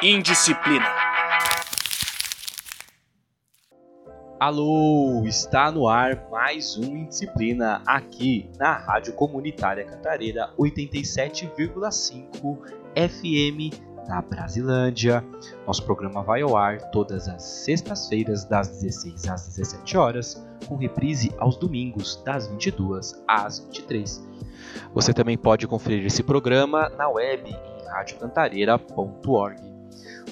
Indisciplina. Alô, está no ar mais um Indisciplina aqui na Rádio Comunitária Cantareira 87,5 FM da Brasilândia. Nosso programa vai ao ar todas as sextas-feiras das 16 às 17 horas, com reprise aos domingos das 22 às 23. Você também pode conferir esse programa na web em radiocantareira.org.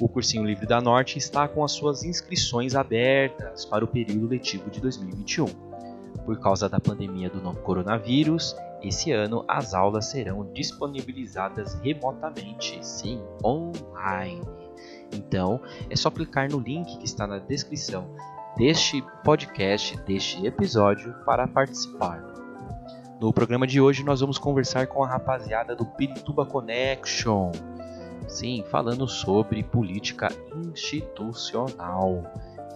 O Cursinho Livre da Norte está com as suas inscrições abertas para o período letivo de 2021. Por causa da pandemia do novo coronavírus, esse ano as aulas serão disponibilizadas remotamente, sim, online. Então, é só clicar no link que está na descrição deste podcast, deste episódio, para participar. No programa de hoje nós vamos conversar com a rapaziada do Pirituba Connection. Sim, falando sobre política institucional.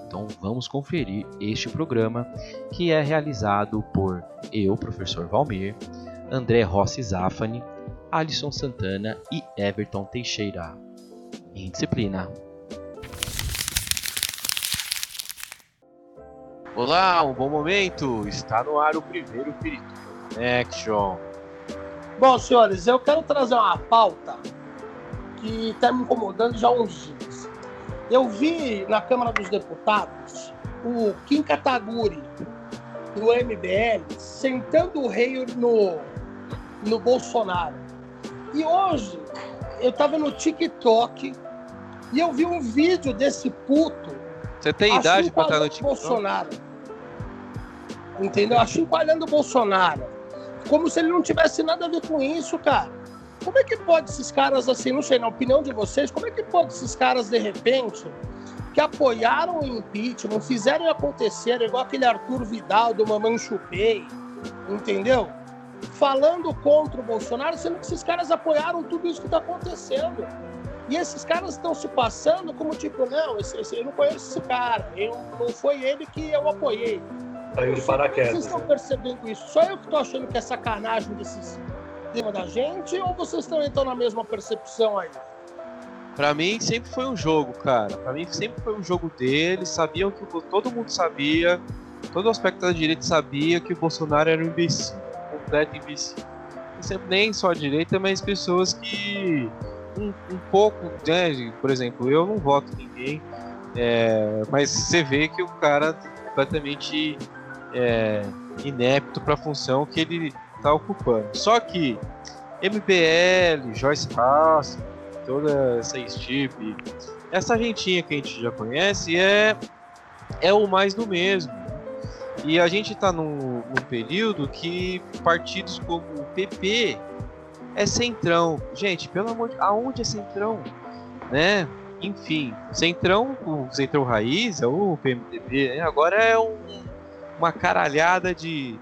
Então vamos conferir este programa que é realizado por eu, professor Valmir, André Rossi Zafani, Alisson Santana e Everton Teixeira. Em disciplina. Olá, um bom momento! Está no ar o primeiro Pirituba Action. Bom, senhores, eu quero trazer uma pauta que está me incomodando já há uns dias. Eu vi na Câmara dos Deputados o Kim Kataguri, do MBL, sentando o rei no, no Bolsonaro. E hoje eu estava no TikTok e eu vi um vídeo desse puto. Você tem idade para estar no TikTok? Bolsonaro. Entendeu? Achincalhando o Bolsonaro. Como se ele não tivesse nada a ver com isso, cara. Como é que pode esses caras, assim, não sei, na opinião de vocês, como é que pode esses caras, de repente, que apoiaram o impeachment, fizeram acontecer, igual aquele Arthur Vidal do Mamãe Chupei, entendeu? Falando contra o Bolsonaro, sendo que esses caras apoiaram tudo isso que está acontecendo. E esses caras estão se passando como tipo, não, esse, esse, eu não conheço esse cara, eu, não foi ele que eu apoiei. Saiu de paraquedas. Vocês estão né? percebendo isso? Só eu que estou achando que é sacanagem desses cima da gente ou vocês também estão na mesma percepção aí? Pra mim sempre foi um jogo, cara. Pra mim sempre foi um jogo deles. Sabiam que todo mundo sabia, todo o aspecto da direita sabia que o Bolsonaro era um imbecil, um completo imbecil. Sempre nem só a direita, mas pessoas que um, um pouco, né? Por exemplo, eu não voto ninguém, é, mas você vê que o cara é completamente é, inepto para a função que ele está ocupando. Só que MBL, Joyce Haas, toda essa equipe, essa gentinha que a gente já conhece é, é o mais do mesmo. E a gente está num, num período que partidos como o PP é centrão. Gente, pelo amor de aonde é centrão? Né? Enfim, centrão, o centrão raiz, é o PMDB, né? agora é um, uma caralhada de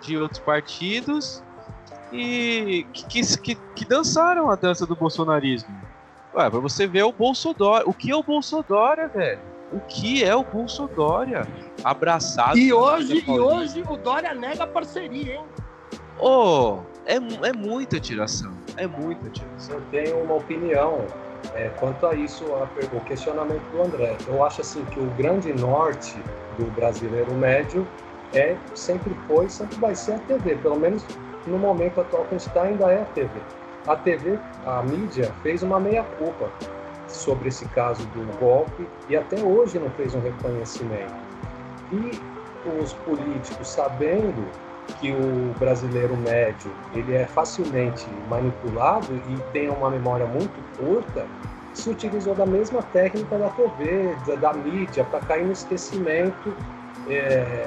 de outros partidos e que, que, que dançaram a dança do bolsonarismo. Ué, pra você ver o Bolsonaro. O que é o Bolsonaro, velho? O que é o Bolsonaro? Abraçado. E hoje, e hoje o Dória nega a parceria, hein? Oh, é, é muita tiração. É muita tiração. Eu tenho uma opinião é, quanto a isso, a, o questionamento do André. Eu acho assim que o grande norte do brasileiro médio é, sempre foi, sempre vai ser a TV, pelo menos no momento atual que a gente está ainda é a TV. A TV, a mídia, fez uma meia-culpa sobre esse caso do golpe e até hoje não fez um reconhecimento. E os políticos, sabendo que o brasileiro médio ele é facilmente manipulado e tem uma memória muito curta, se utilizou da mesma técnica da TV, da, da mídia, para cair no esquecimento é,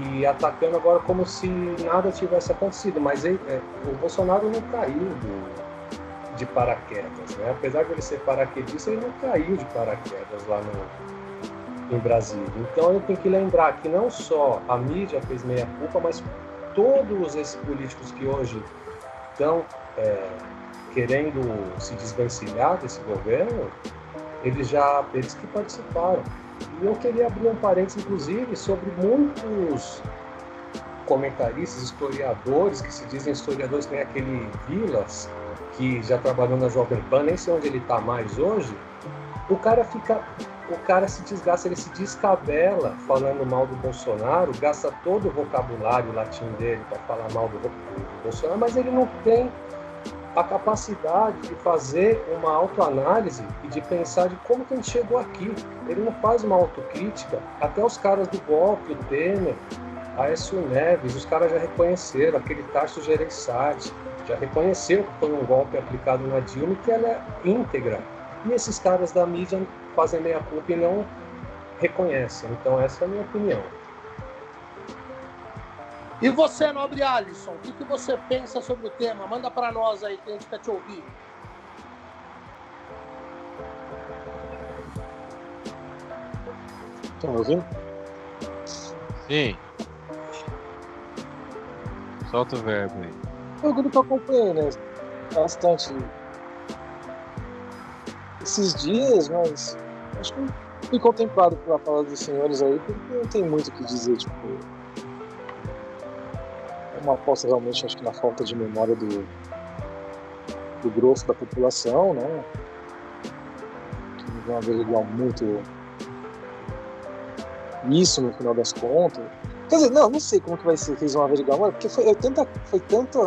e atacando agora como se nada tivesse acontecido. Mas ele, é, o Bolsonaro não caiu do, de paraquedas, né? Apesar de ele ser paraquedista, ele não caiu de paraquedas lá no, em Brasília. Então eu tenho que lembrar que não só a mídia fez meia culpa, mas todos esses políticos que hoje estão é, querendo se desvencilhar desse governo, eles já eles que participaram. E eu queria abrir um parênteses, inclusive, sobre muitos comentaristas, historiadores, que se dizem historiadores, tem aquele Vilas, que já trabalhou na Jovem Pan, nem sei onde ele está mais hoje, O cara fica. O cara se desgasta, ele se descabela falando mal do Bolsonaro, gasta todo o vocabulário latim dele para falar mal do Bolsonaro, mas ele não tem a capacidade de fazer uma autoanálise e de pensar de como que a gente chegou aqui. Ele não faz uma autocrítica. Até os caras do golpe, o Temer, a Aécio Neves, os caras já reconheceram, aquele Tarso Gereissati, já reconheceu que foi um golpe aplicado na Dilma e que ela é íntegra. E esses caras da mídia fazem meia culpa e não reconhecem. Então essa é a minha opinião. E você, nobre Alisson, o que, que você pensa sobre o tema? Manda para nós aí que a gente quer te ouvir. Estão ouvindo? Sim. Solta o verbo aí. Foi o que eu acompanhei, né? Bastante esses dias, mas acho que fui contemplado pela fala dos senhores aí, porque não tem muito o que dizer, tipo uma aposta realmente, acho que na falta de memória do, do grosso da população, né? Que não vão averiguar muito isso no final das contas. Quer dizer, não, não sei como que vai ser que eles vão averiguar agora, porque foi, tanta, foi tanta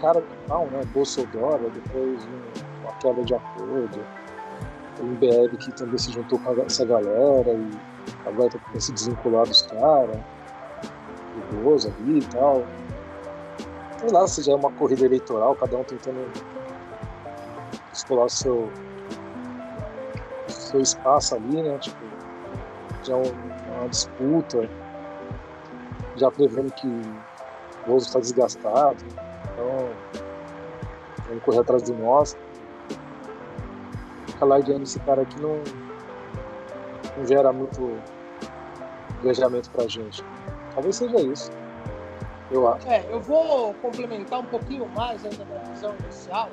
cara pau, né? Bolsonaro, depois uma quebra de acordo, o MBL que também se juntou com essa galera e agora tá se desvincular dos caras perigoso ali e tal. Sei lá se já é uma corrida eleitoral, cada um tentando explorar o seu, seu espaço ali, né? Tipo, já é uma disputa, já prevendo que o Bozo está desgastado, então vamos correr atrás do nosso. Ficar largando esse cara aqui não, não gera muito engajamento pra gente. Talvez seja isso. Eu acho. É, eu vou complementar um pouquinho mais ainda da visão inicial,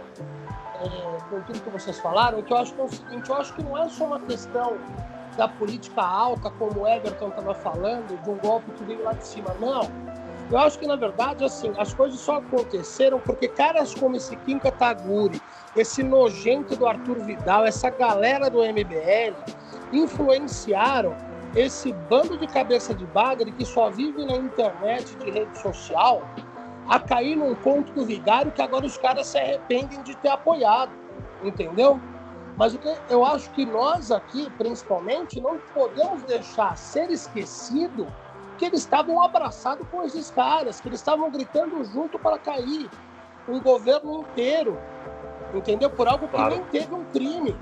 é, com tudo que vocês falaram, que eu acho que é o seguinte, eu acho que não é só uma questão da política alta, como o Everton estava falando, de um golpe que veio lá de cima. Não. Eu acho que, na verdade, assim, as coisas só aconteceram porque caras como esse Kim Kataguri, esse nojento do Arthur Vidal, essa galera do MBL, influenciaram esse bando de cabeça de bagre que só vive na internet, de rede social, a cair num ponto do vigário que agora os caras se arrependem de ter apoiado, entendeu? Mas o que eu acho que nós aqui, principalmente, não podemos deixar ser esquecido que eles estavam abraçados com esses caras, que eles estavam gritando junto para cair um governo inteiro, entendeu? Por algo que claro. nem teve um crime.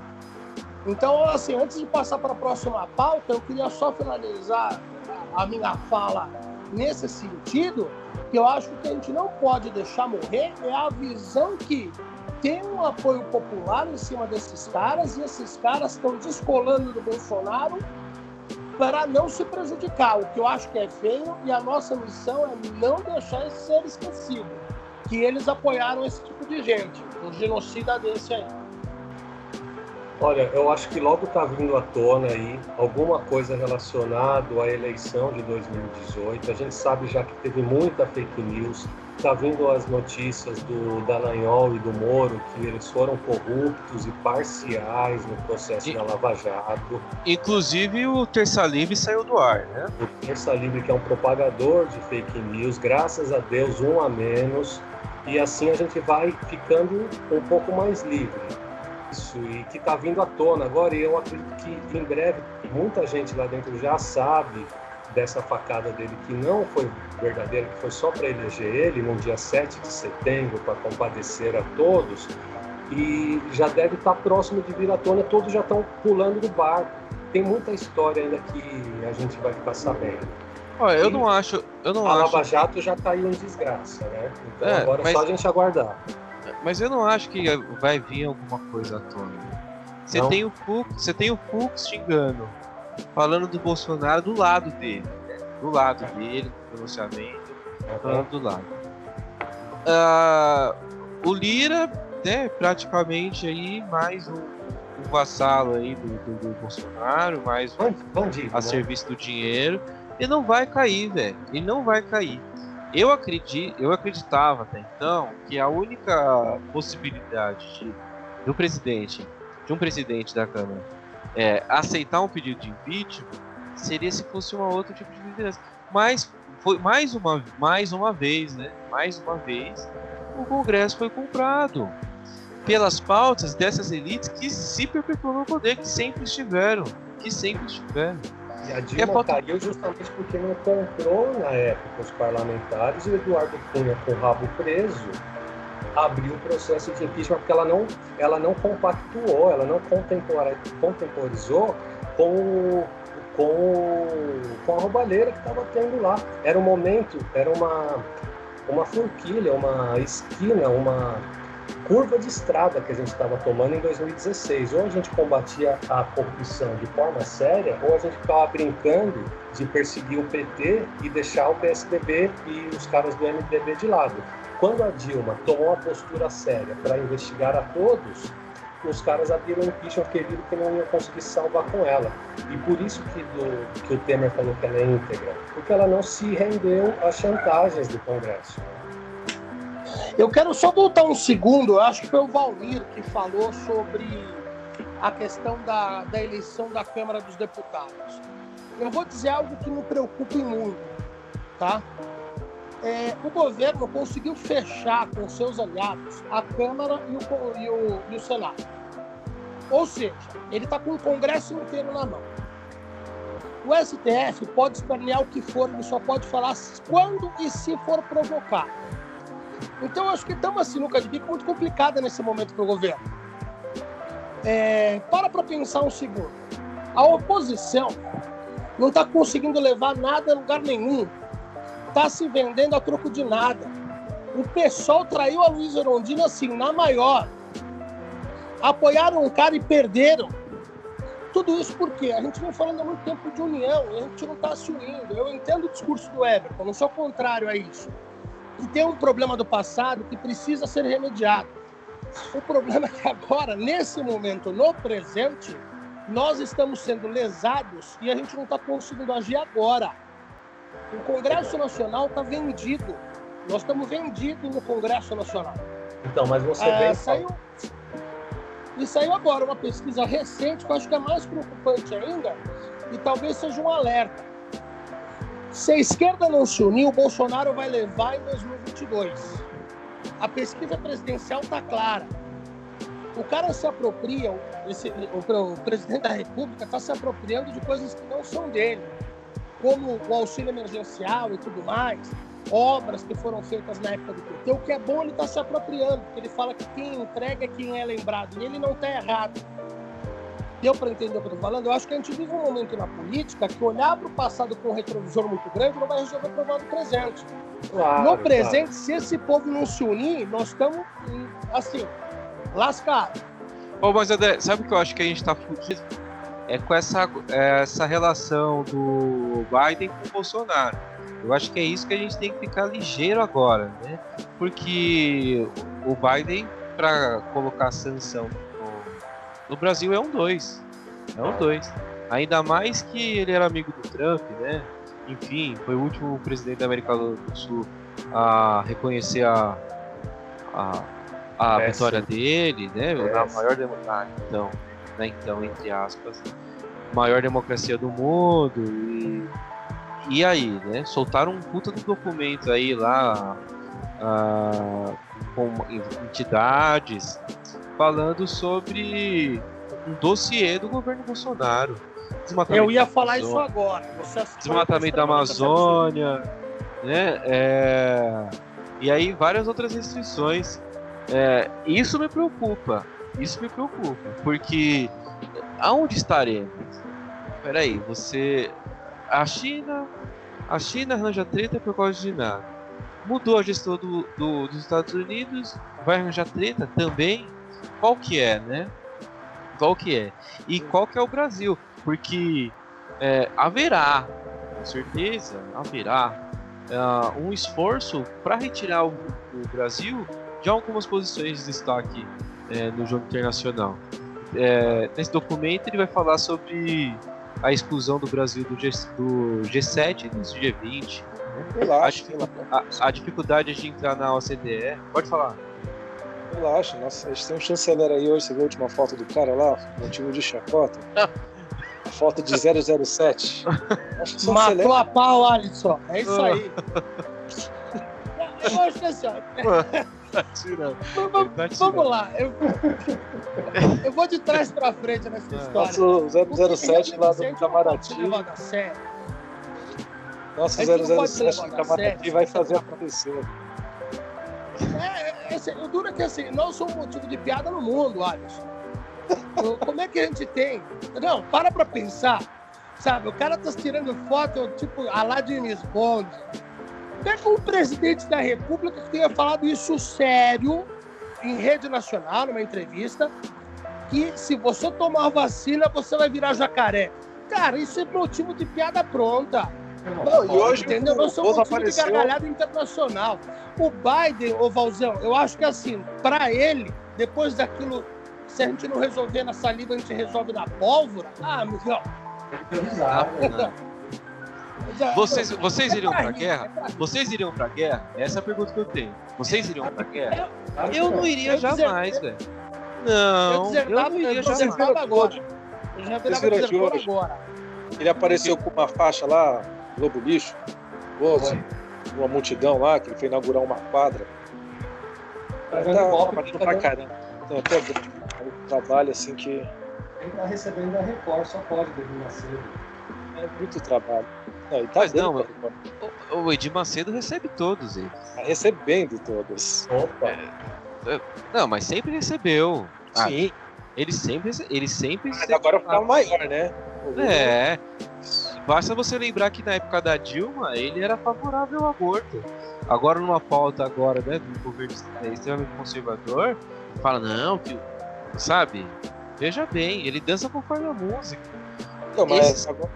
Então, assim, antes de passar para a próxima pauta, eu queria só finalizar a minha fala nesse sentido, que eu acho que a gente não pode deixar morrer é a visão que tem um apoio popular em cima desses caras e esses caras estão descolando do Bolsonaro para não se prejudicar, o que eu acho que é feio e a nossa missão é não deixar isso ser esquecido, que eles apoiaram esse tipo de gente, um genocida desse aí. Olha, eu acho que logo está vindo à tona aí alguma coisa relacionada à eleição de 2018. A gente sabe já que teve muita fake news. Está vindo as notícias do Dallagnol e do Moro que eles foram corruptos e parciais no processo e, da Lava Jato. Inclusive o Terça Livre saiu do ar, né? O Terça Livre que é um propagador de fake news, graças a Deus um a menos. E assim a gente vai ficando um pouco mais livre isso e que está vindo à tona agora. E eu acredito que em breve muita gente lá dentro já sabe dessa facada dele que não foi verdadeira, que foi só para eleger ele no dia 7 de setembro, para compadecer a todos, e já deve estar tá próximo de vir à tona, todos já estão pulando do barco. Tem muita história ainda que a gente vai ficar sabendo. Olha, eu não acho. Eu não a acho... Lava Jato já está aí em desgraça, né? Então é, agora mas... é só a gente aguardar. Mas eu não acho que vai vir alguma coisa à tona. Você tem o Fux, você tem o Fux xingando, falando do Bolsonaro do lado dele, né? do lado dele, no pronunciamento, falando do lado. Uh, o Lira, né, praticamente aí mais um, um vassalo aí do, do, do Bolsonaro, mais um Bandido, a né? serviço do dinheiro. Ele não vai cair, velho. Ele não vai cair. Eu acredito, eu acreditava até então que a única possibilidade de, do presidente de um presidente da Câmara é, aceitar um pedido de impeachment seria se fosse um outro tipo de liderança. Mas foi mais uma, mais uma vez, né? Mais uma vez, o Congresso foi comprado pelas pautas dessas elites que se perpetuam no poder, que sempre estiveram, que sempre estiveram. A Dilma caiu justamente porque não comprou na época os parlamentares e o Eduardo Cunha com o rabo preso abriu o processo de impeachment porque ela não, ela não compactuou, ela não contemporizou com, com, com a roubalheira que estava tendo lá. Era um momento, era uma, uma forquilha, uma esquina, uma curva de estrada que a gente estava tomando em 2016. Ou a gente combatia a corrupção de forma séria, ou a gente ficava brincando de perseguir o PT e deixar o PSDB e os caras do MDB de lado. Quando a Dilma tomou uma postura séria para investigar a todos, os caras abriram um impeachment querido que não iam conseguir salvar com ela. E por isso que, do, que o Temer falou que ela é íntegra, porque ela não se rendeu às chantagens do Congresso. Eu quero só voltar um segundo, eu acho que foi o Valmir que falou sobre a questão da, da eleição da Câmara dos Deputados. Eu vou dizer algo que me preocupa muito, tá? é, o governo conseguiu fechar com seus aliados a Câmara e o, e o, e o Senado. Ou seja, ele está com o Congresso inteiro na mão. O STF pode espernear o que for, ele só pode falar quando e se for provocado. Então, acho que estamos assim, de bico muito complicada nesse momento para o governo. É, para para pensar um segundo. A oposição não está conseguindo levar nada a lugar nenhum está se vendendo a troco de nada. O pessoal traiu a Luiz Erondina assim, na maior. Apoiaram um cara e perderam. Tudo isso porque a gente vem falando há muito tempo de união e a gente não está se unindo. Eu entendo o discurso do Everton, não sou contrário a isso. E tem um problema do passado que precisa ser remediado. O problema é que agora, nesse momento, no presente, nós estamos sendo lesados e a gente não está conseguindo agir agora. O Congresso Nacional está vendido. Nós estamos vendidos no Congresso Nacional. Então, mas você é, vem... Saiu... E saiu agora uma pesquisa recente que eu acho que é mais preocupante ainda e talvez seja um alerta. Se a esquerda não se unir, o Bolsonaro vai levar em 2022. A pesquisa presidencial está clara. O cara se apropria, esse, o, o presidente da República está se apropriando de coisas que não são dele como o auxílio emergencial e tudo mais, obras que foram feitas na época do PT. O que é bom, ele está se apropriando, porque ele fala que quem entrega é quem é lembrado, e ele não está errado. Deu para entender o que eu estou falando? Eu acho que a gente vive um momento na política que olhar para o passado com um retrovisor muito grande não vai resolver o problema do presente. Claro, no presente, claro. se esse povo não se unir, nós estamos, assim, lascados. Ô, mas André, sabe o que eu acho que a gente está fudido? é com essa, essa relação do Biden com o Bolsonaro. Eu acho que é isso que a gente tem que ficar ligeiro agora, né? Porque o Biden, para colocar sanção no, Brasil, é um dois. É um dois. Ainda mais que ele era amigo do Trump, né? Enfim, foi o último presidente da América do Sul a reconhecer a, a, a vitória dele, né? Na maior democracia. Então, né? Então, entre aspas, maior democracia do mundo e, e aí, né? Soltaram um puta do documento aí lá uh, com entidades falando sobre um dossiê do governo Bolsonaro. Eu ia falar isso agora. desmatamento da Amazônia, né? É... E aí várias outras restrições. É... Isso me preocupa. Isso me preocupa, porque aonde estaremos? Peraí, você. A China. A China arranja treta por causa de nada. Mudou a gestão do, do, dos Estados Unidos, vai arranjar treta também? Qual que é, né? Qual que é? E qual que é o Brasil? Porque é, haverá, com certeza, haverá uh, um esforço para retirar o, o, Brasil de algumas posições de destaque é, no jogo internacional. É, nesse documento ele vai falar sobre a exclusão do Brasil do, G, do G7 e do G20. Né? A, a, a, dificuldade de entrar na OCDE. Pode falar. Relaxa, nossa, a gente tem um chanceler aí hoje, você viu a última foto do cara lá, motivo de chacota? A foto de 007. Acho que chanceler- Matou a pau, Alisson. É isso aí. Eu acho que assim, ó, Tá tirando. vamos, Tá vamos tirando. lá. Eu, eu vou de trás pra frente nessa história. Nosso 007 lá do Itamaraty. Sério. Nosso A gente não pode 007 ser do Itamaraty sério. vai fazer acontecer. É, é, assim, o duro é que assim, nós somos motivo de piada no mundo, Alisson. Como é que a gente tem? Não, para pra pensar. Sabe, o cara tá tirando foto, tipo, a lá de Bond. Pega um presidente da República que tenha falado isso sério em rede nacional, numa entrevista, que se você tomar vacina, você vai virar jacaré. Cara, isso é motivo de piada pronta. Não, e hoje Entendeu? Nós somos um time de gargalhada internacional. O Biden, ô Valzão, eu acho que assim, pra ele, depois daquilo, se a gente não resolver na saliva, a gente resolve na pólvora. Ah, amigão. Ah, não. já- Vocês, vocês é iriam pra rir, guerra? é. Vocês iriam pra guerra? Essa é a pergunta que eu tenho. Vocês iriam pra guerra? Que Eu não iria Eu jamais, velho. Eu Não, eu desertava, não eu iria jamais. desertava agora. Eu já virava agora. Ele apareceu com uma faixa lá, Globo Lixo, Bozo, uma multidão lá, que ele foi inaugurar uma quadra. Tá tá trabalhando pra caramba. Então, até um trabalho assim que Ele tá recebendo a Record, só pode dormir cedo. é muito trabalho. Não, ele tá Mas não, pra- O, o Edir Macedo recebe todos eles. tá recebendo todas. Opa, Não, mas sempre recebeu. Ah, Sim, ele sempre, ele sempre. mas agora tá maior, né? É. Basta você lembrar que na época da Dilma ele era favorável ao aborto. Agora numa pauta agora, né, do governo extremamente conservador, fala não que, sabe? Veja bem, ele dança conforme a música. Não, mas Esses- agora.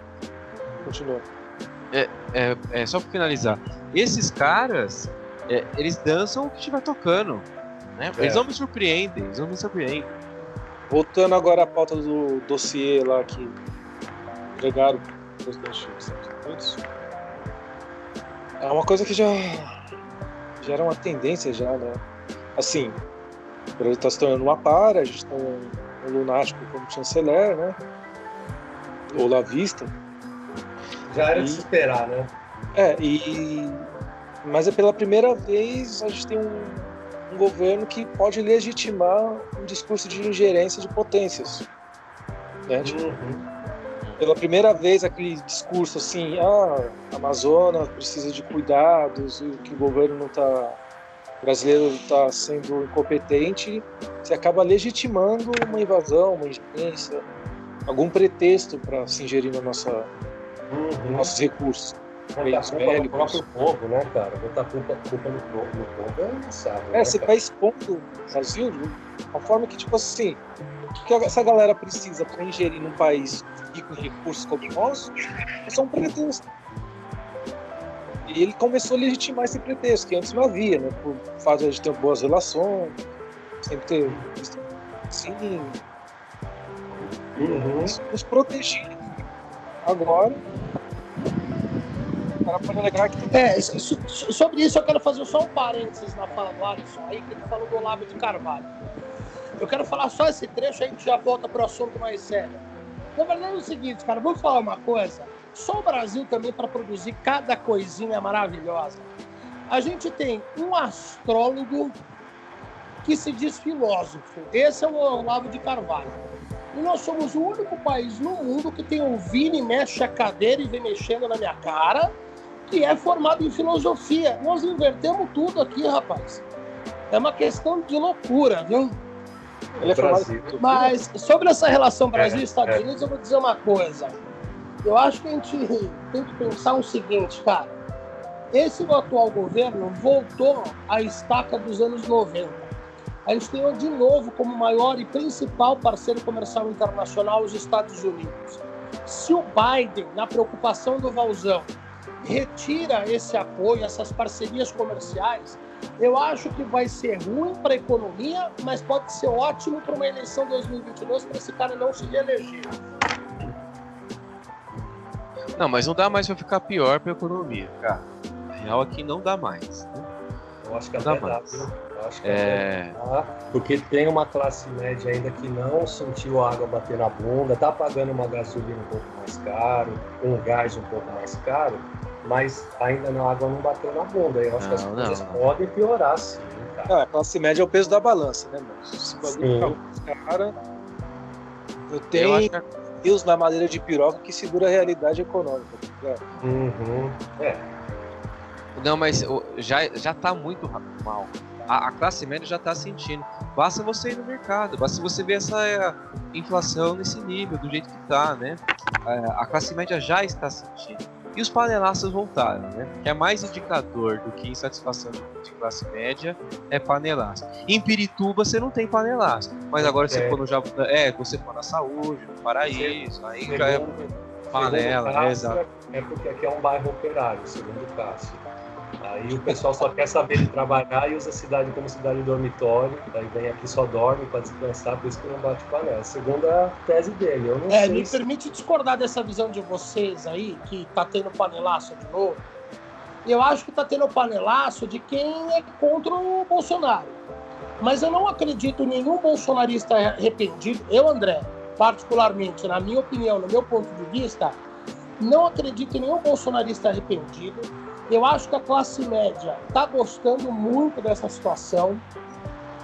Continua. É, é só pra finalizar. Esses caras, é, eles dançam o que estiver tocando. Né? Eles É. não me surpreendem, eles não me surpreendem. Voltando agora à pauta do dossiê lá que entregaram pro presidente dos Estados Unidos. É uma coisa que já, já era uma tendência já, né? Assim, ele está se tornando uma para, a gente tem um, um lunático como chanceler, né? Olavista. já era de E- se esperar, né? É, e. Mas é pela primeira vez a gente tem um, um governo que pode legitimar um discurso de ingerência de potências. Né? Tipo, Uhum. Pela primeira vez aquele discurso assim, ah, a Amazônia precisa de cuidados, que o governo não está brasileiro está sendo incompetente, você acaba legitimando uma invasão, uma ingerência, algum pretexto para se ingerir na nossa, nos nossos recursos. Culpa no bélicos. próprio povo, né, cara? Botar culpa, culpa no, povo, no povo é engraçado. É, né, você cara? vai expondo o Brasil de uma forma que, tipo assim, o que essa galera precisa para ingerir num país rico em recursos como o nosso é só um pretexto. E ele começou a legitimar esse pretexto, que antes não havia, né? Por fato de ter boas relações, sempre ter. Sim, Uhum. nos proteger. Agora, que É, so- so- sobre isso eu quero fazer só um parênteses na fala do Alisson aí, que ele falou do Olavo de Carvalho. Eu quero falar só esse trecho, aí a gente já volta pro assunto mais sério. Na verdade é o seguinte, cara, vou falar uma coisa. Só o Brasil também para produzir cada coisinha maravilhosa. A gente tem um astrólogo que se diz filósofo. Esse é o Olavo de Carvalho. E nós somos o único país no mundo que tem um Vini mexe a cadeira e vem mexendo na minha cara, que é formado em filosofia. Nós invertemos tudo aqui, rapaz. É uma questão de loucura, viu? Ele é formado Brasil. em Mas sobre essa relação É, Estados é. Unidos, eu vou dizer uma coisa. Eu acho que a gente tem que pensar o seguinte, cara. Esse atual governo voltou à estaca dos anos 90. A gente tem de novo como maior e principal parceiro comercial internacional os Estados Unidos. Se o Biden, na preocupação do Valzão, retira esse apoio, essas parcerias comerciais, eu acho que vai ser ruim para a economia, mas pode ser ótimo para uma eleição 2022 para esse cara não se reeleger. Não, mas não dá mais pra ficar pior pra economia, cara. A real é que não dá mais. né? Eu acho que Dá até dá, mais. Eu acho que É. dá, porque tem uma classe média ainda que não sentiu a água bater na bunda, tá pagando uma gasolina um pouco mais caro, um gás um pouco mais caro, mas ainda a água não bateu na bunda. Eu acho que as Não, coisas não. podem piorar sim, cara. Não, a classe média é o peso da balança, né, mano? Se bagulho cara. Eu Eu tenho acho que a- Deus na madeira de piroca que segura a realidade econômica. tá? Uhum. É, Não, mas já, já tá muito mal. A, a classe média já tá sentindo. Basta você ir no mercado, basta você ver essa é, inflação nesse nível, do jeito que tá, né? É, a classe média já está sentindo. E os panelaços voltaram, né? Que é mais indicador do que insatisfação de, classe média é panelaço. Em Pirituba você não tem panelaço, mas agora você É. for no Jabu- é, você for na saúde, no Paraíso, aí já é panela, é, exato. É porque aqui é um bairro operário, segundo o Cássio. Aí o pessoal só quer saber de trabalhar e usa a cidade como cidade dormitório. Aí vem aqui só dorme para descansar, por isso que não bate panela. Segundo a tese dele, eu não É, sei me se... permite discordar dessa visão de vocês aí, que tá tendo panelaço de novo. Eu acho que tá tendo panelaço de quem é contra o Bolsonaro. Mas eu não acredito em nenhum bolsonarista arrependido. Eu, André, particularmente, na minha opinião, no meu ponto de vista, não acredito em nenhum bolsonarista arrependido. Eu acho que a classe média tá gostando muito dessa situação.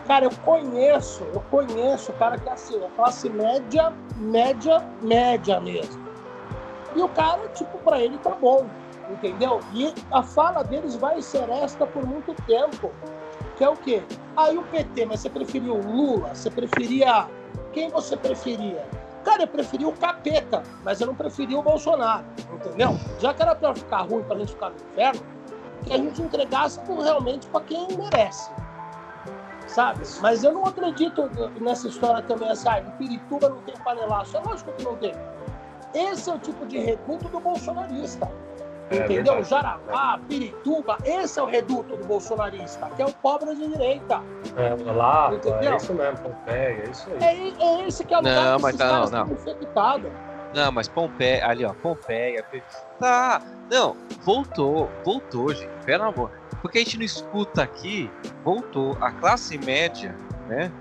Cara, eu conheço, eu conheço o cara que é assim, é classe média, média, média mesmo. E o cara, tipo, pra ele tá bom, entendeu? E a fala deles vai ser esta por muito tempo. Que é o quê? Aí o PT, mas você preferiu Lula? Você preferia. Quem você preferia? Cara, eu preferia o capeta, mas eu não preferia o Bolsonaro, entendeu? Já que era pra ficar ruim, pra gente ficar no inferno, que a gente entregasse realmente pra quem merece sabe? Mas eu não acredito nessa história também, assim, ah, Pirituba não tem panelaço. É lógico que não tem. Esse é o tipo de reduto do bolsonarista. É entendeu? verdade. Jarapá, Pirituba, esse é o reduto do bolsonarista, que é o pobre de direita. É, Lapa, Entendeu? é isso mesmo, Pompeia, é isso aí. É, é esse que é o lugar Não, que mas não, não. infectados. Não, mas Pompeia, ali ó, Pompeia. Pe- Tá, não, voltou, voltou, gente, pelo amor. Porque a gente não escuta aqui, voltou. A classe média, né?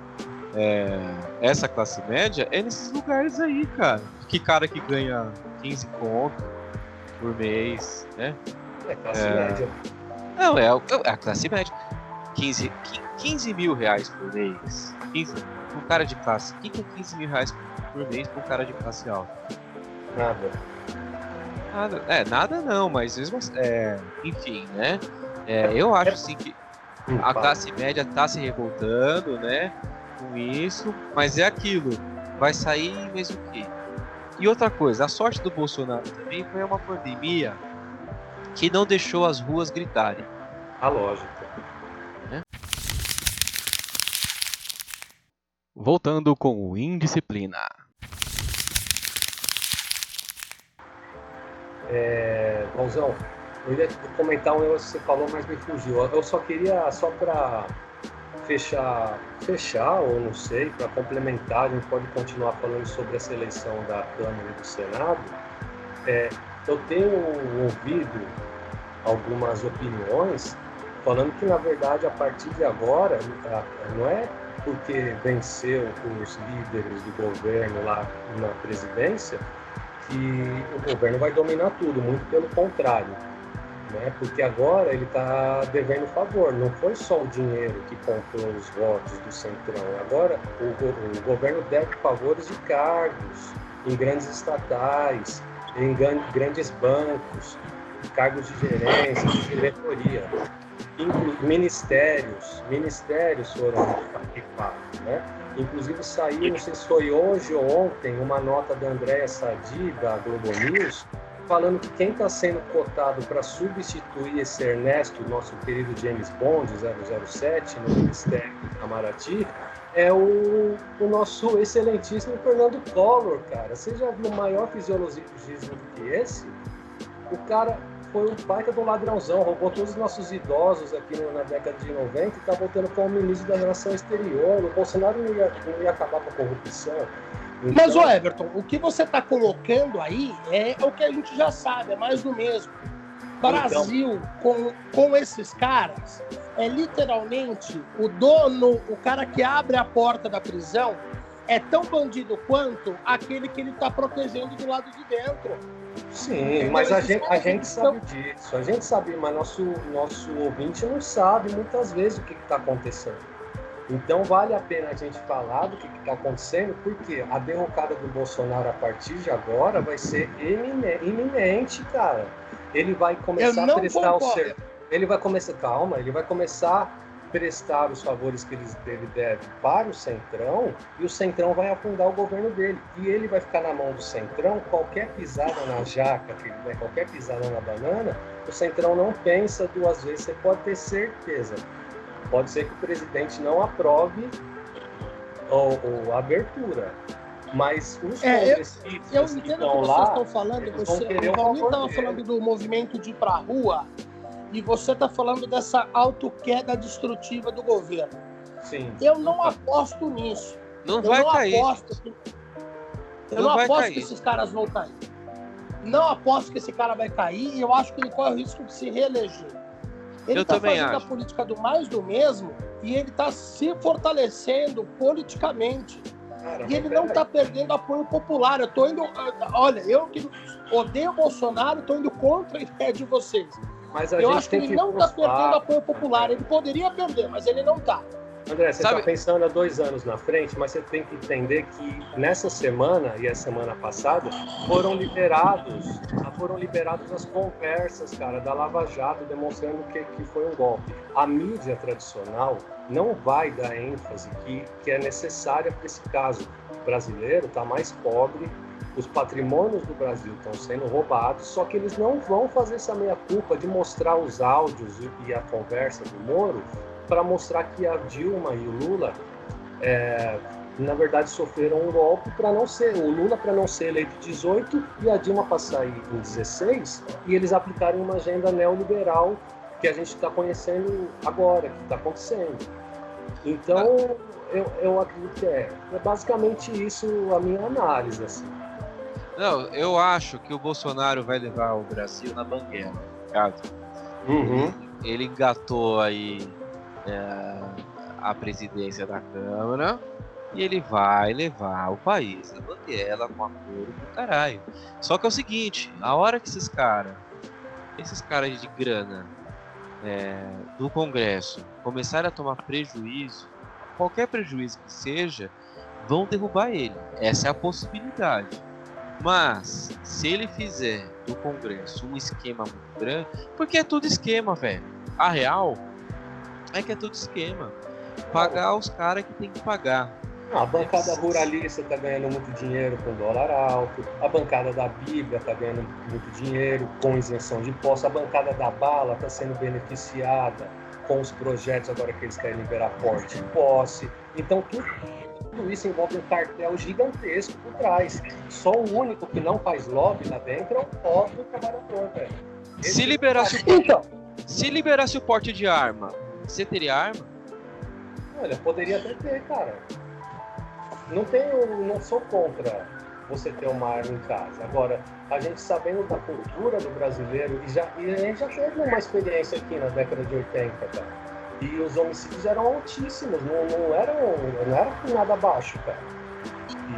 É, essa classe média é nesses lugares aí, cara. Que cara que ganha 15 conto por mês, né? É classe É. média. Não, é, é a classe média. 15, qui- 15 mil reais por mês. 15, um cara de classe. O que, é 15 mil reais por mês pra um cara de classe alta? Nada. Nada, é, nada não, mas mesmo assim, é, enfim, né? É, eu acho assim que Hum, a classe média tá se revoltando, né? Com isso, mas é aquilo, vai sair mesmo que. E outra coisa, a sorte do Bolsonaro também foi uma pandemia que não deixou as ruas gritarem. A lógica. Voltando com o Indisciplina. É, Pauzão, eu ia comentar um negócio que você falou, mas me fugiu. Eu só queria, só para fechar, fechar, ou não sei, para complementar, a gente pode continuar falando sobre essa eleição da Câmara e do Senado. É, eu tenho ouvido algumas opiniões falando que, na verdade, a partir de agora, não é porque venceu os líderes do governo lá na presidência que o governo vai dominar tudo, muito pelo contrário. Né? Porque agora ele está devendo favor, não foi só o dinheiro que comprou os votos do Centrão, agora o, o governo deve favores de cargos em grandes estatais, em gran- grandes bancos, cargos de gerência, de diretoria, ministérios, ministérios foram rifados, né? Inclusive saiu, não sei se foi hoje ou ontem, uma nota da Andréa Sadi, da Globo News, falando que quem está sendo cotado para substituir esse Ernesto, nosso querido James Bond, 007, no Ministério Itamaraty, é o, o nosso excelentíssimo Fernando Collor, cara. Você já viu maior fisiologismo do que esse? O cara foi um baita do ladrãozão, roubou todos os nossos idosos aqui na década de 90 e tá voltando como ministro da Relação Exterior. O Bolsonaro não ia, não ia acabar com a corrupção. Mas, Então, ô Everton, o que você está colocando aí é o que a gente já sabe, é mais do mesmo. Brasil com, com esses caras é literalmente o dono, o cara que abre a porta da prisão, é tão bandido quanto aquele que ele está protegendo do lado de dentro. Sim, mas a gente, a gente sabe disso, a gente sabe, mas nosso, nosso ouvinte não sabe muitas vezes o que está acontecendo. Então vale a pena a gente falar do que está acontecendo, porque a derrocada do Bolsonaro a partir de agora vai ser iminente, cara. Ele vai começar a prestar o ser... Ele vai começar, calma, ele vai começar a prestar os favores que ele, deve para o Centrão e o Centrão vai afundar o governo dele. E ele vai ficar na mão do Centrão, qualquer pisada na jaca, qualquer pisada na banana, o Centrão não pensa duas vezes, você pode ter certeza. Pode ser que o presidente não aprove a abertura, mas os é, congressistas eu, eu entendo que, estão que vocês estão falando, você, o Valmir estava falando do movimento de ir para a rua e você está falando dessa autoqueda destrutiva do governo. Sim. Eu não aposto nisso. Não eu vai não cair. Aposto que, eu não, não aposto cair. que esses caras vão cair. Não aposto que esse cara vai cair e eu acho que ele corre o risco de se reeleger. Ele está fazendo acho. a política do mais do mesmo e ele está se fortalecendo politicamente. Cara, e ele não está perdendo apoio popular. Eu tô indo. Olha, eu que odeio o Bolsonaro, estou indo contra a ideia de vocês. eu acho que ele não está perdendo apoio popular. Ele poderia perder, mas ele não está. André, você está pensando há dois anos na frente, mas você tem que entender que nessa semana e a semana passada foram liberados, foram liberadas as conversas, cara, da Lava Jato demonstrando que, que foi um golpe. A mídia tradicional não vai dar ênfase que, que é necessária para esse caso. O brasileiro está mais pobre, os patrimônios do Brasil estão sendo roubados, só que eles não vão fazer essa meia-culpa de mostrar os áudios e a conversa do Moro para mostrar que a Dilma e o Lula, é, na verdade, sofreram um golpe para não ser, o Lula para não ser eleito em 18 e a Dilma passar em 16, e eles aplicarem uma agenda neoliberal que a gente está conhecendo agora, que está acontecendo. Então, eu, eu acredito que é, é basicamente isso a minha análise. Assim. Não, eu acho que o Bolsonaro vai levar o Brasil na banguela, Uhum. Ele, ele engatou aí a presidência da Câmara e ele vai levar o país na banguela com acordo do caralho. Só que é o seguinte, a hora que esses caras, esses caras de grana é, do Congresso começarem a tomar prejuízo, qualquer prejuízo que seja, vão derrubar ele. Essa é a possibilidade. Mas se ele fizer do Congresso um esquema muito grande, porque é tudo esquema, velho. A real é que é tudo esquema. Pagar os caras que tem que pagar. a bancada ruralista está ganhando muito dinheiro com dólar alto, a bancada da Bíblia está ganhando muito dinheiro com isenção de impostos, a bancada da bala está sendo beneficiada com os projetos agora que eles querem liberar porte e posse. Então tudo, tudo isso envolve um cartel gigantesco por trás. Só o único que não faz lobby lá dentro é o pobre trabalhador, velho. Se liberasse, o porte, então, se liberasse o porte de arma, você teria arma? Olha, poderia até ter, cara. Não tenho, não sou contra você ter uma arma em casa. Agora, a gente sabendo da cultura do brasileiro, e, já, e a gente já teve uma experiência aqui na década de 80, cara. E os homicídios eram altíssimos, não, não eram não era nada baixo, cara.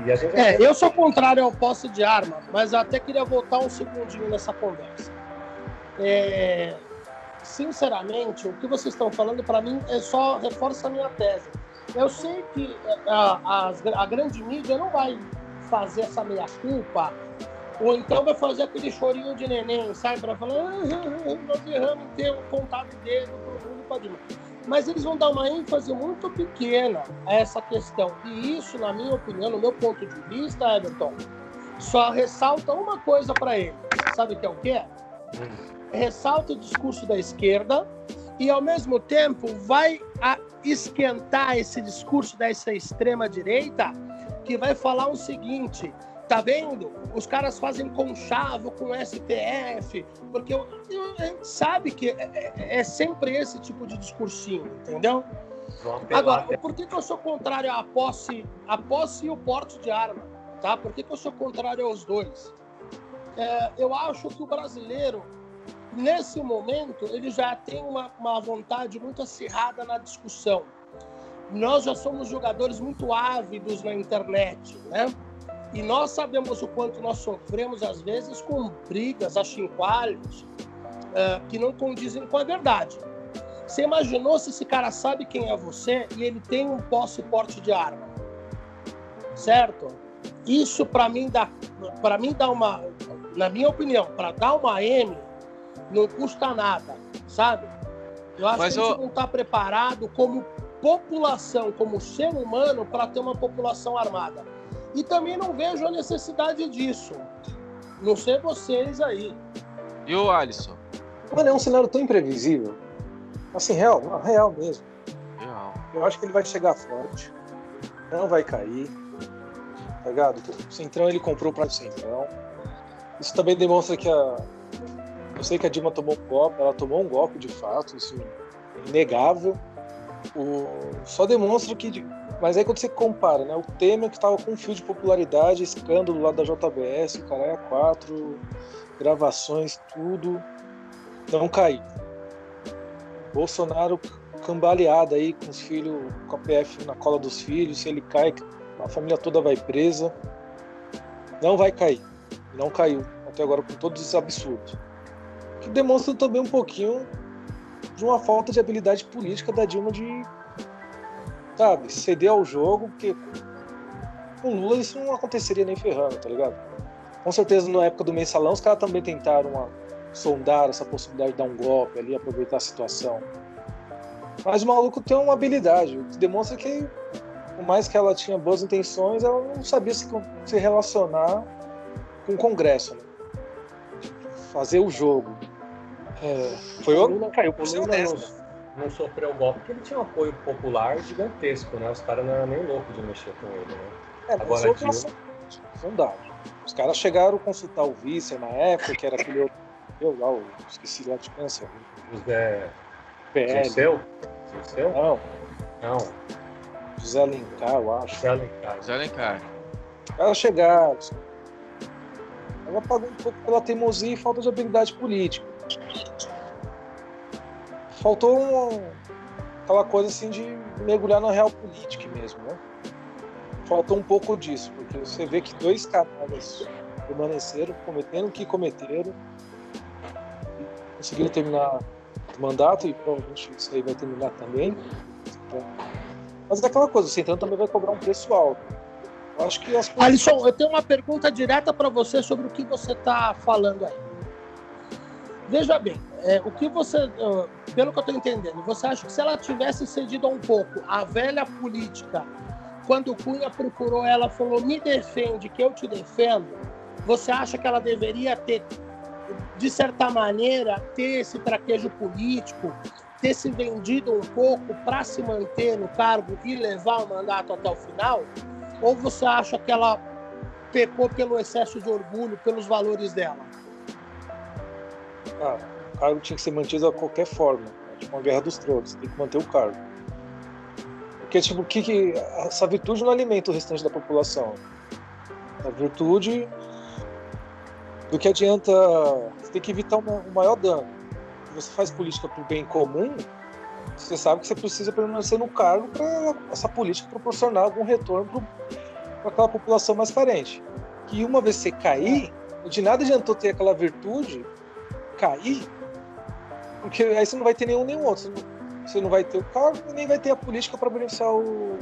E a gente é, eu sou contrário ao posse de arma, mas eu até queria voltar um segundinho nessa conversa. É, sinceramente, o que vocês estão falando para mim é só reforça a minha tese. Eu sei que é, a, a, a grande mídia não vai fazer essa meia-culpa, ou então vai fazer aquele chorinho de neném, sabe? Para falar, ah, ah, ah, nós erramos em ter um contato mundo para Mas eles vão dar uma ênfase muito pequena a essa questão. E isso, na minha opinião, no meu ponto de vista, Everton, só ressalta uma coisa para ele. Sabe o que é o quê? Hum ressalta o discurso da esquerda e, ao mesmo tempo, vai esquentar esse discurso dessa extrema-direita que vai falar o seguinte: tá vendo? Os caras fazem conchavo com o STF, porque a gente sabe que é, é, é, sempre esse tipo de discursinho, entendeu? Agora, por que, que eu sou contrário à posse, à posse e o porte de arma? Tá? Por que, que eu sou contrário aos dois? É, eu acho que o brasileiro nesse momento, ele já tem uma, uma vontade muito acirrada na discussão. Nós já somos jogadores muito ávidos na internet, né? E nós sabemos o quanto nós sofremos, às vezes, com brigas, achinqualhos, uh, que não condizem com a verdade. Você imaginou se esse cara sabe quem é você e ele tem um posse porte de arma? Certo? Isso, para mim, dá, mim, dá uma, na minha opinião, para dar uma M, não custa nada, sabe? Eu acho Mas que a gente eu... não está preparado como população, como ser humano, para ter uma população armada. E também não vejo a necessidade disso. Não sei vocês aí. E o Alisson? Mano, é um cenário tão imprevisível. Assim, real, real mesmo. Real. Eu acho que ele vai chegar forte. Não vai cair. Tá ligado? O Centrão ele comprou para o Centrão. Isso também demonstra que a. Eu sei que a Dilma tomou um golpe, ela tomou um golpe de fato, isso é inegável. O... Só demonstra que. Mas aí quando você compara, né? O Temer que estava com um fio de popularidade, escândalo lá da JBS, o cara é quatro, gravações, tudo, não caiu. Bolsonaro cambaleado aí com os filhos, com a PF na cola dos filhos, se ele cai, a família toda vai presa. Não vai cair. Não caiu até agora com todos esses absurdos. Que demonstra também um pouquinho de uma falta de habilidade política da Dilma de, sabe, ceder ao jogo, porque com Lula isso não aconteceria nem ferrando, tá ligado? Com certeza na época do mensalão os caras também tentaram uma, sondar essa possibilidade de dar um golpe ali, aproveitar a situação. Mas o maluco tem uma habilidade, que demonstra que, por mais que ela tinha boas intenções, ela não sabia se, se relacionar com o Congresso. Né? Fazer o jogo. É, foi o Lula, caiu por Lula não, não sofreu golpe porque ele tinha um apoio popular gigantesco, né? Os caras não eram nem loucos de mexer com ele, né? É, Agora, Dilma... fundado. Os caras chegaram a consultar o vice na época, que era aquele outro eu lá, o, esqueci lá de câncer. José. PL. Seu? Seu? Não. Não. José Alencar, eu acho. José Alencar. José Alencar. Ela chegaram. Ela pagou um pouco pela teimosia e falta de habilidade política. Faltou um, aquela coisa assim de mergulhar na real política mesmo, né? Faltou um pouco disso, porque você vê que dois canais permaneceram cometendo o que cometeram, conseguiram terminar o mandato e provavelmente isso aí vai terminar também. Mas é aquela coisa, o Centrão também vai cobrar um preço alto. Eu acho que as Alisson, eu tenho uma pergunta direta para você sobre o que você está falando aí. Veja bem, é, o que você, pelo que eu estou entendendo, você acha que se ela tivesse cedido um pouco a velha política, quando o Cunha procurou ela, falou: me defende, que eu te defendo, você acha que ela deveria ter de certa maneira, ter esse traquejo político, ter se vendido um pouco para se manter no cargo e levar o mandato até o final? Ou você acha que ela pecou pelo excesso de orgulho, pelos valores dela? Ah, o cargo tinha que ser mantido de qualquer forma. É tipo uma guerra dos tronos, tem que manter o cargo. Porque, tipo, que, que essa virtude não alimenta o restante da população. A virtude do que adianta. Você tem que evitar o maior dano. Se você faz política para o bem comum, você sabe que você precisa permanecer no cargo para essa política proporcionar algum retorno para aquela população mais carente. Que uma vez você cair, de nada adiantou ter aquela virtude, cair, porque aí você não vai ter nenhum nem outro. Você não, vai ter o cargo e nem vai ter a política para beneficiar o,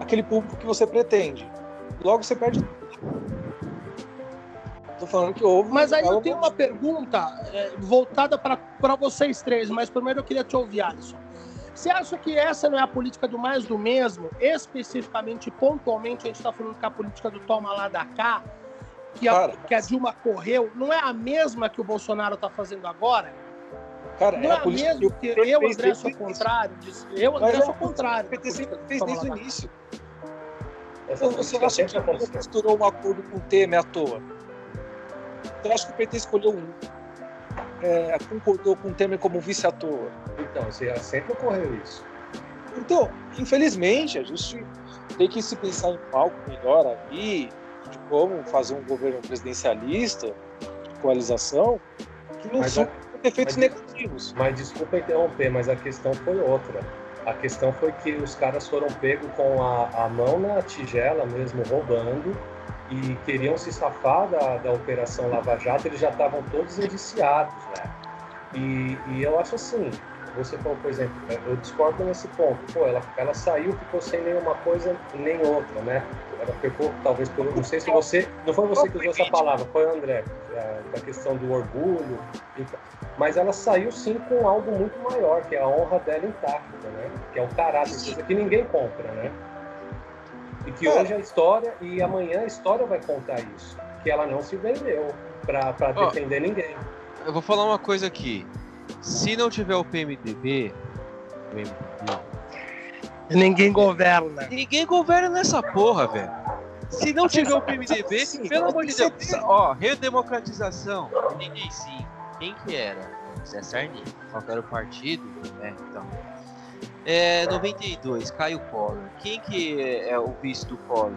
aquele público que você pretende. Logo você perde. Tô falando que houve. Mas aí eu tenho uma pergunta é, voltada para vocês três, mas primeiro eu queria te ouvir, Alisson. Você acha que essa não é a política do mais do mesmo? Especificamente, pontualmente, a gente está falando que a política do toma lá da cá, que a, Cara, que a Dilma correu, não é a mesma que o Bolsonaro está fazendo agora? Cara, não é, é a, a mesma que eu, André, sou contrário. Eu, André, sou contrário. O PT fez desde o início. Você acha que a costurou um acordo com o Temer à toa? Eu acho que o PT escolheu um. É, concordou com o Temer como vice à toa. Então, sempre ocorreu isso. Então, infelizmente, a gente tem que se pensar em palco melhor aí, de como fazer um governo presidencialista, de coalização, que não Mas, efeitos Mas- negativos. Mas desculpa interromper, mas a questão foi outra. A questão foi que os caras foram pegos com a, a mão na tigela mesmo, roubando, e queriam se safar da, da Operação Lava Jato, eles já estavam todos indiciados, né? E, e eu acho assim, você falou, por exemplo, eu discordo nesse ponto. Pô, ela, ela saiu, ficou sem nenhuma coisa nem outra, né? Ela ficou, talvez, pelo, não sei se você, não foi você que usou essa palavra, foi o André, é, da questão do orgulho, mas ela saiu sim com algo muito maior, que é a honra dela intacta, né? Que é o caráter, coisa que ninguém compra, né? E que É. hoje a história, e amanhã a história vai contar isso, que ela não se vendeu Ó. defender ninguém. Eu vou falar uma coisa aqui. Se não tiver o PMDB, o PMDB, Ninguém governa. ninguém governa nessa porra, velho. Se não tiver o PMDB, Sim, pelo amor de Deus. Ó, redemocratização. 85. Quem que era? Zé Sarney. Qual que era o partido? É, então. É, 92, Caio Collor. Quem que é o vice do Collor?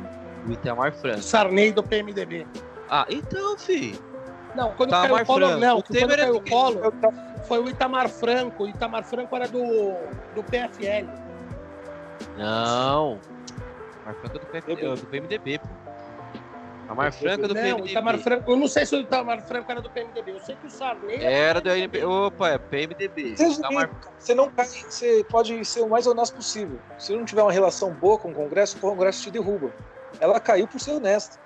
O Itamar Franco. Sarney do PMDB. Ah, então, fi. Não, quando Itamar caiu o Collor, Franco. não. O Quando Temer caiu o? Collor, foi o Itamar Franco. O Itamar Franco era do, do PFL. Não. É do, PF, é do PMDB, pô. Itamar Franco é do não, PMDB. Itamar Franco. Eu não sei se o Itamar Franco era do PMDB. Eu sei que o Sarney Era do ANP. Opa, é PMDB. Resumindo, Itamar... você não cai, você pode ser o mais honesto possível. Se não tiver uma relação boa com o Congresso, o Congresso te derruba. Ela caiu por ser honesta.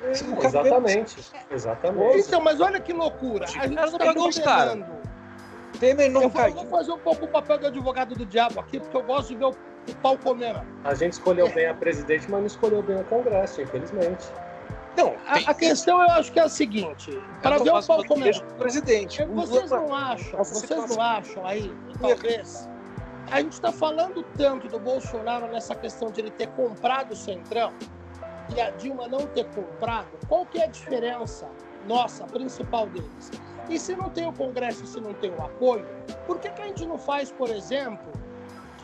Cara- Exatamente, exatamente. Então, mas olha que loucura. A gente Ela não tá pagou os caras. condenando. Temer não Eu vou, caiu. vou fazer um pouco o papel do advogado do diabo aqui, porque eu gosto de ver o, o pau comendo. A gente escolheu bem a presidente, mas não escolheu bem o Congresso, infelizmente. Não, A, a questão eu acho que é a seguinte: para ver o pau comendo. Presidente. O Vocês Lula- não acham, vocês não acham aí, talvez, a gente está falando tanto do Bolsonaro nessa questão de ele ter comprado o Centrão e a Dilma não ter comprado, qual que é a diferença nossa, principal deles? E se não tem o Congresso se não tem o apoio, por que, que a gente não faz, por exemplo,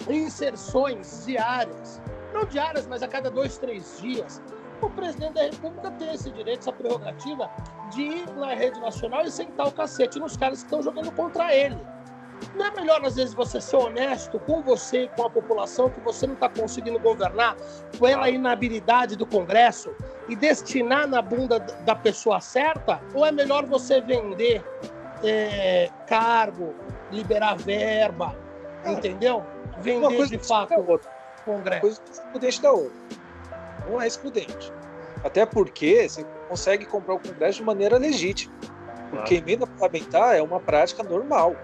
inserções diárias? Não diárias, mas a cada dois, três dias. O presidente da República tem esse direito, essa prerrogativa de ir na rede nacional e sentar o cacete nos caras que estão jogando contra ele. Não é melhor, às vezes, você ser honesto com você e com a população que você não está conseguindo governar pela inabilidade do Congresso e destinar na bunda da pessoa certa? Ou é melhor você vender é, cargo, liberar verba, Ah, entendeu? Vender de fato é o Congresso. coisa é excludente da outra. Não é excludente. Até porque você consegue comprar o Congresso de maneira legítima. Porque emenda parlamentar é uma prática normal.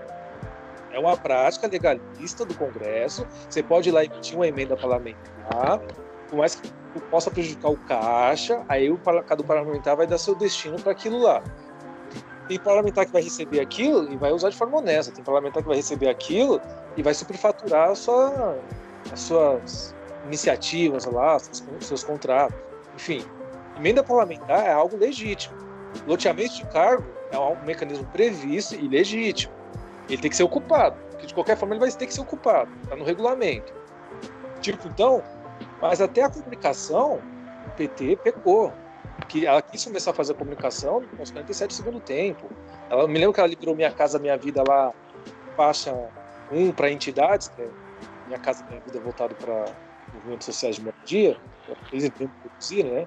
É uma prática legalista do Congresso. Você pode ir lá emitir uma emenda parlamentar, por mais que possa prejudicar o caixa, aí o, cada parlamentar vai dar seu destino para aquilo lá. Tem parlamentar que vai receber aquilo e vai usar de forma honesta. Tem parlamentar que vai receber aquilo e vai superfaturar a sua, as suas iniciativas lá, seus, seus contratos. Enfim, emenda parlamentar é algo legítimo. Loteamento de cargo é um mecanismo previsto e legítimo. Ele tem que ser ocupado, porque de qualquer forma ele vai ter que ser ocupado, está no regulamento. Tipo, então, mas até a comunicação, o PT pecou. Que ela quis começar a fazer a comunicação aos 47 do segundo tempo. Ela me lembro que ela liberou Minha Casa Minha Vida lá, faixa 1 para entidades, que é Minha Casa Minha Vida voltado para movimentos sociais de moradia, eles empreendem produzir, né?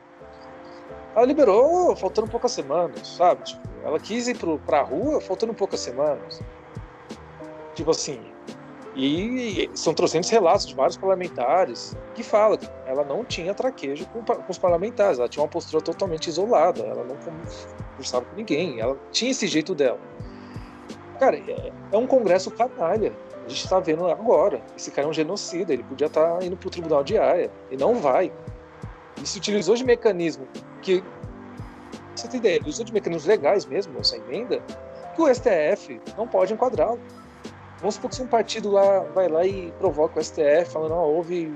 Ela liberou faltando poucas semanas, sabe? Tipo, ela quis ir pro, pra rua faltando poucas semanas. Tipo assim. E são trocentos relatos de vários parlamentares que falam que ela não tinha traquejo com, com os parlamentares, ela tinha uma postura totalmente isolada, ela não conversava com ninguém, ela tinha esse jeito dela. Cara, é, é um congresso canalha. A gente está vendo agora. Esse cara é um genocida, ele podia estar indo pro tribunal de Haia, e não vai. Ele se utilizou de mecanismo que. Você tem ideia? Ele usou de mecanismos legais mesmo, essa emenda, que o STF não pode enquadrá-lo. Vamos supor que se um partido lá vai lá e provoca o STF, falando, ó, houve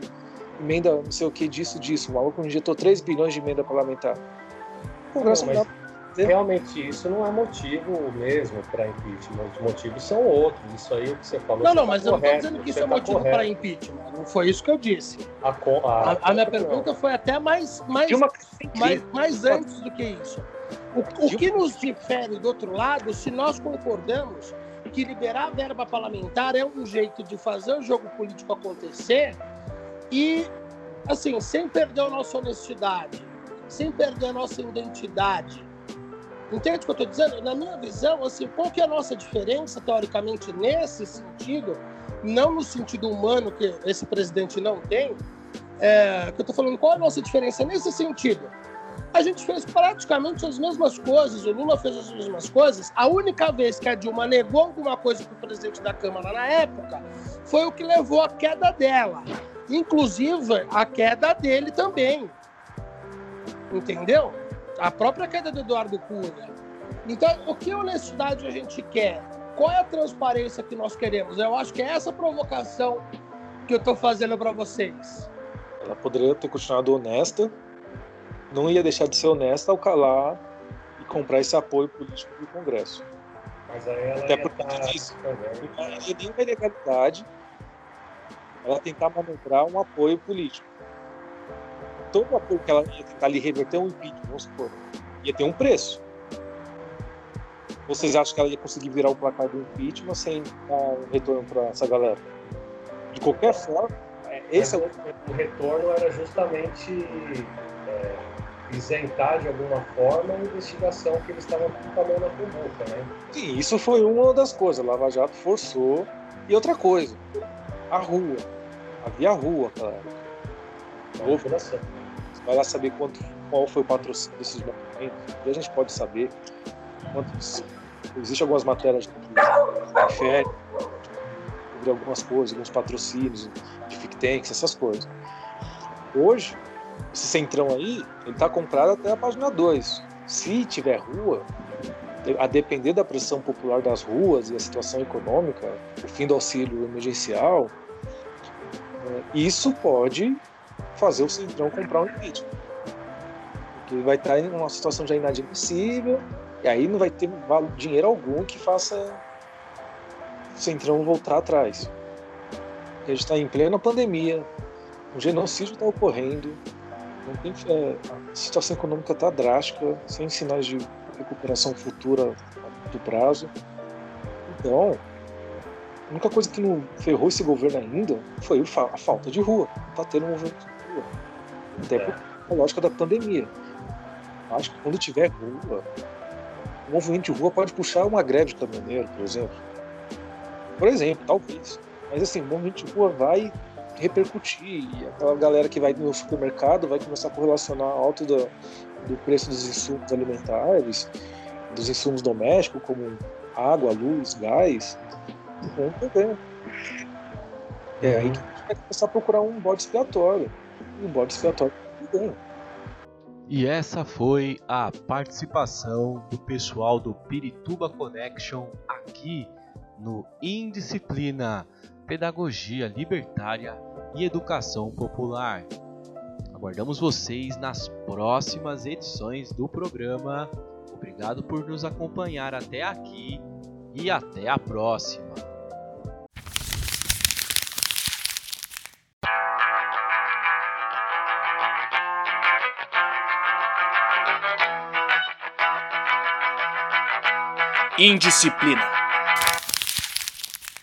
emenda não sei o que disso, disso. O maluco injetou 3 bilhões de emenda parlamentar. O Congresso Não, dá. Realmente isso não é motivo mesmo para impeachment. Os motivos são outros. Isso aí o que você falou. Não, não, tá mas eu não estou correto, dizendo que isso é tá motivo correto. para impeachment. Não foi isso que eu disse. A, A, a- a minha pergunta foi até mais, mais, Dilma mais, mais antes do que isso. O, o que nos difere do outro lado, se nós concordamos que liberar verba parlamentar é um jeito de fazer o jogo político acontecer e, assim, sem perder a nossa honestidade, sem perder a nossa identidade. Entende o que eu estou dizendo? Na minha visão, assim, qual que é a nossa diferença, teoricamente, nesse sentido, não no sentido humano que esse presidente não tem, é, que eu estou falando, qual é a nossa diferença nesse sentido? A gente fez praticamente as mesmas coisas, o Lula fez as mesmas coisas. A única vez que a Dilma negou alguma coisa para o presidente da Câmara na época foi o que levou à queda dela. Inclusive, a queda dele também. Entendeu? A própria queda do Eduardo Cunha. Então, o que honestidade a gente quer? Qual é a transparência que nós queremos? Eu acho que é essa provocação que eu estou fazendo para vocês. Ela poderia ter continuado honesta, não ia deixar de ser honesta ao calar e comprar esse apoio político do Congresso. Mas aí ela Até ia porque tá disso, não havia nenhuma ilegalidade ela tentar manobrar um apoio político. Todo apoio que ela ia tentar ali reverter um impeachment, vamos supor, ia ter um preço. Vocês acham que ela ia conseguir virar o placar do impeachment sem dar um retorno para essa galera? De qualquer forma, é, esse é o o retorno era justamente isentar de alguma forma a investigação que eles estavam com a mão na cumbuca, né? Sim, isso foi uma das coisas. A Lava Jato forçou. E outra coisa, a rua. Havia rua, cara. Você vai lá saber quanto, qual foi o patrocínio desses documentos. E a gente pode saber quantos. Existem algumas matérias que referem sobre algumas coisas, alguns patrocínios de think tanks, essas coisas. Hoje, esse centrão aí, ele está comprado até a página 2. Se tiver rua, a depender da pressão popular das ruas e a situação econômica, o fim do auxílio emergencial, é, isso pode fazer o Centrão comprar um impeachment. Porque ele vai estar em uma situação já inadmissível, e aí não vai ter dinheiro algum que faça o Centrão voltar atrás. A gente está em plena pandemia, o genocídio está ocorrendo, a situação econômica está drástica, sem sinais de recuperação futura a curto prazo. Então, a única coisa que não ferrou esse governo ainda foi a falta de rua. Não está tendo um movimento de rua. Até por a lógica da pandemia. Acho que quando tiver rua, o movimento de rua pode puxar uma greve de caminhoneiro, por exemplo. Por exemplo, talvez. Mas assim, o movimento de rua vai repercutir. E aquela galera que vai no supermercado vai começar a correlacionar a alta do, do preço dos insumos alimentares, dos insumos domésticos, como água, luz, gás, com o problema. É aí que a gente vai começar a procurar um bode expiatório. E um bode expiatório tudo bem. E essa foi a participação do pessoal do Pirituba Connection aqui no Indisciplina, Pedagogia Libertária e Educação Popular. Aguardamos vocês nas próximas edições do programa. Obrigado por nos acompanhar até aqui e até a próxima. Indisciplina.